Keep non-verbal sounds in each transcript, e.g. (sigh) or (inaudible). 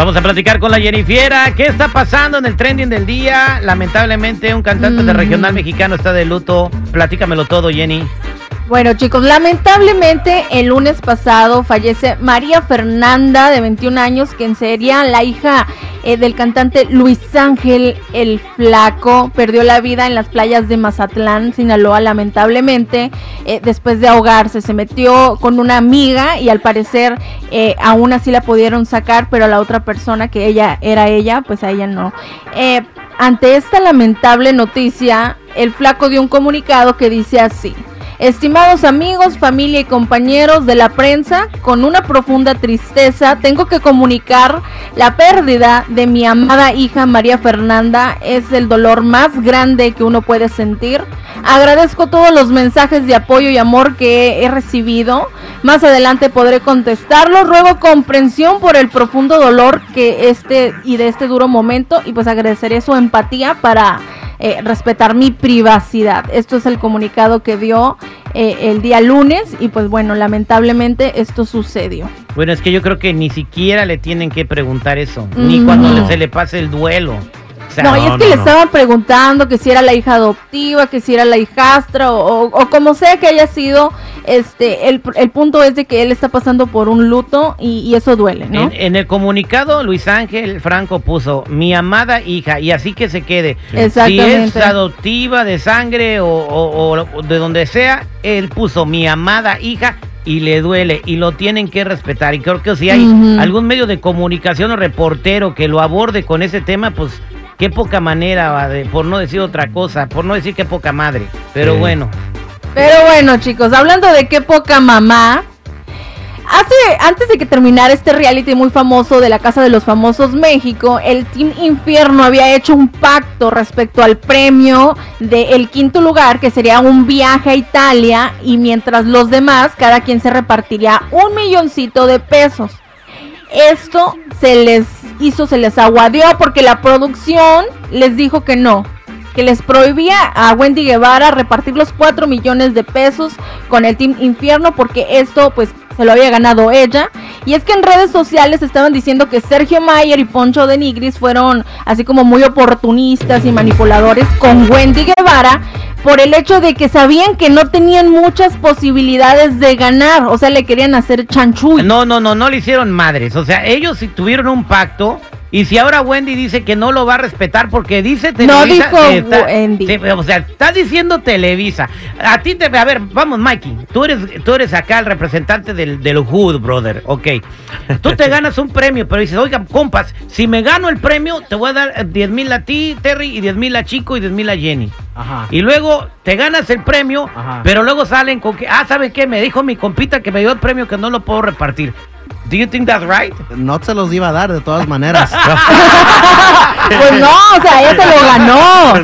Vamos a platicar con la Jennifiera. ¿Qué está pasando en el trending del día? Lamentablemente, un cantante de regional mexicano está de luto. Platícamelo todo, Jenny. Bueno chicos, lamentablemente el lunes pasado fallece María Fernanda de 21 años, quien sería la hija eh, del cantante Luis Ángel el Flaco. Perdió la vida en las playas de Mazatlán, Sinaloa, lamentablemente, eh, después de ahogarse. Se metió con una amiga y al parecer eh, aún así la pudieron sacar, pero la otra persona que ella era ella, pues a ella no. ante esta lamentable noticia, el Flaco dio un comunicado que dice así. Estimados amigos, familia y compañeros de la prensa, con una profunda tristeza tengo que comunicar la pérdida de mi amada hija María Fernanda. Es el dolor más grande que uno puede sentir. Agradezco todos los mensajes de apoyo y amor que he recibido. Más adelante podré contestarlos. Ruego comprensión por el profundo dolor que este y de este duro momento y pues agradeceré su empatía para eh, respetar mi privacidad. Esto es el comunicado que dio eh, el día lunes y pues bueno, lamentablemente esto sucedió. Bueno, es que yo creo que ni siquiera le tienen que preguntar eso, ni cuando se le pase el duelo no, y es que le estaban preguntando que si era la hija adoptiva, que si era la hijastra o, como sea que haya sido, este, el, punto es de que él está pasando por un luto y, eso duele, ¿no? En, el comunicado Luis Ángel Franco puso mi amada hija y así que se quede. Exactamente. Si es adoptiva de sangre o, de donde sea, él puso mi amada hija y le duele y lo tienen que respetar. Y creo que si hay algún medio de comunicación o reportero que lo aborde con ese tema, pues Qué poca manera, de, por no decir otra cosa, por no decir qué poca madre. Pero bueno. Pero bueno, chicos, hablando de qué poca mamá. Hace, antes de que terminara este reality muy famoso de la Casa de los Famosos México, el Team Infierno había hecho un pacto respecto al premio del quinto lugar, que sería un viaje a Italia, y mientras los demás, cada quien se repartiría un milloncito de pesos. Esto se les hizo, se les aguadió porque la producción les dijo que no, que les prohibía a Wendy Guevara repartir los 4 millones de pesos con el Team Infierno porque esto pues se lo había ganado ella. Y es que en redes sociales estaban diciendo que Sergio Mayer y Poncho de Nigris fueron así como muy oportunistas y manipuladores con Wendy Guevara por el hecho de que sabían que no tenían muchas posibilidades de ganar, o sea, le querían hacer chanchuy. No, no, no, no le hicieron madres, o sea, ellos tuvieron un pacto y si ahora Wendy dice que no lo va a respetar porque dice Televisa. No dijo Wendy. o sea, está diciendo Televisa. A ti te. A ver, vamos, Mikey. Tú eres, tú eres acá el representante del, del Hood, brother. Ok. Tú te (laughs) ganas un premio, pero dices, oiga, compas, si me gano el premio, te voy a dar 10 mil a ti, Terry, y 10 mil a Chico y 10 mil a Jenny. Ajá. Y luego te ganas el premio, pero luego salen con que, ah, ¿saben qué? Me dijo mi compita que me dio el premio que no lo puedo repartir. Do you think that's right? No se los iba a dar de todas maneras. (laughs) (laughs) pues no, o sea, ella se lo ganó.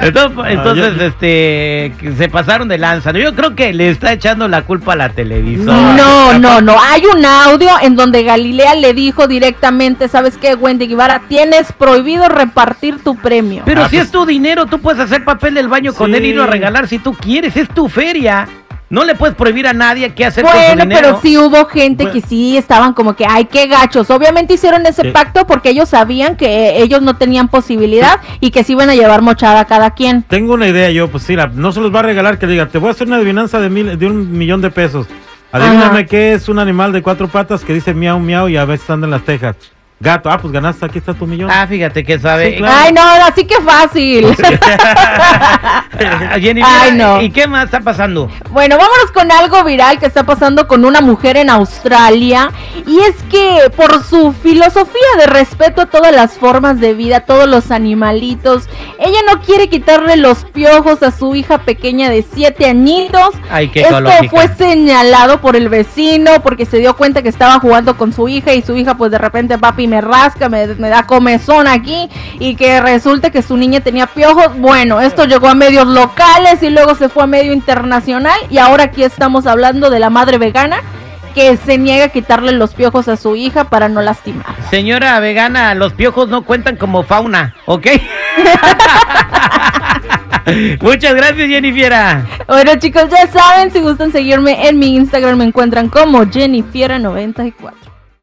(laughs) entonces, ah, este, se pasaron de lanza. Yo creo que le está echando la culpa a la televisión. No, no, no. Hay un audio en donde Galilea le dijo directamente, ¿sabes qué, Wendy Guevara? Tienes prohibido repartir tu premio. Pero ah, si pues es tu dinero, tú puedes hacer papel del baño con él y irlo a regalar si tú quieres. Es tu feria. No le puedes prohibir a nadie qué hacer con su dinero. pero sí hubo gente que sí estaban como que, ay, qué gachos. Obviamente hicieron ese pacto porque ellos sabían que ellos no tenían posibilidad y que se iban a llevar mochada a cada quien. Tengo una idea yo, pues sí, no se los va a regalar que diga, te voy a hacer una adivinanza de, mil, de un millón de pesos. Adivíname qué es un animal de cuatro patas que dice miau miau y a veces anda en las tejas. Gato, ah, pues ganaste, aquí está tu millón. Ah, fíjate que sabe. Ay, no, así que fácil. (laughs) (laughs) Jenny, Ay, no. ¿y qué más está pasando? Bueno, vámonos con algo viral que está pasando con una mujer en Australia. Y es que por su filosofía de respeto a todas las formas de vida, a todos los animalitos, ella no quiere quitarle los piojos a su hija pequeña de siete añitos. Ay, qué Esto fue señalado por el vecino porque se dio cuenta que estaba jugando con su hija y su hija pues de repente, papi, y me rasca, me, me da comezón aquí y que resulta que su niña tenía piojos. Bueno, esto llegó a medios locales y luego se fue a medio internacional y ahora aquí estamos hablando de la madre vegana que se niega a quitarle los piojos a su hija para no lastimar. Señora vegana, los piojos no cuentan como fauna, ¿ok? (laughs) Muchas gracias, Jennifiera. Bueno chicos, ya saben, si gustan seguirme en mi Instagram me encuentran como Jennifiera94.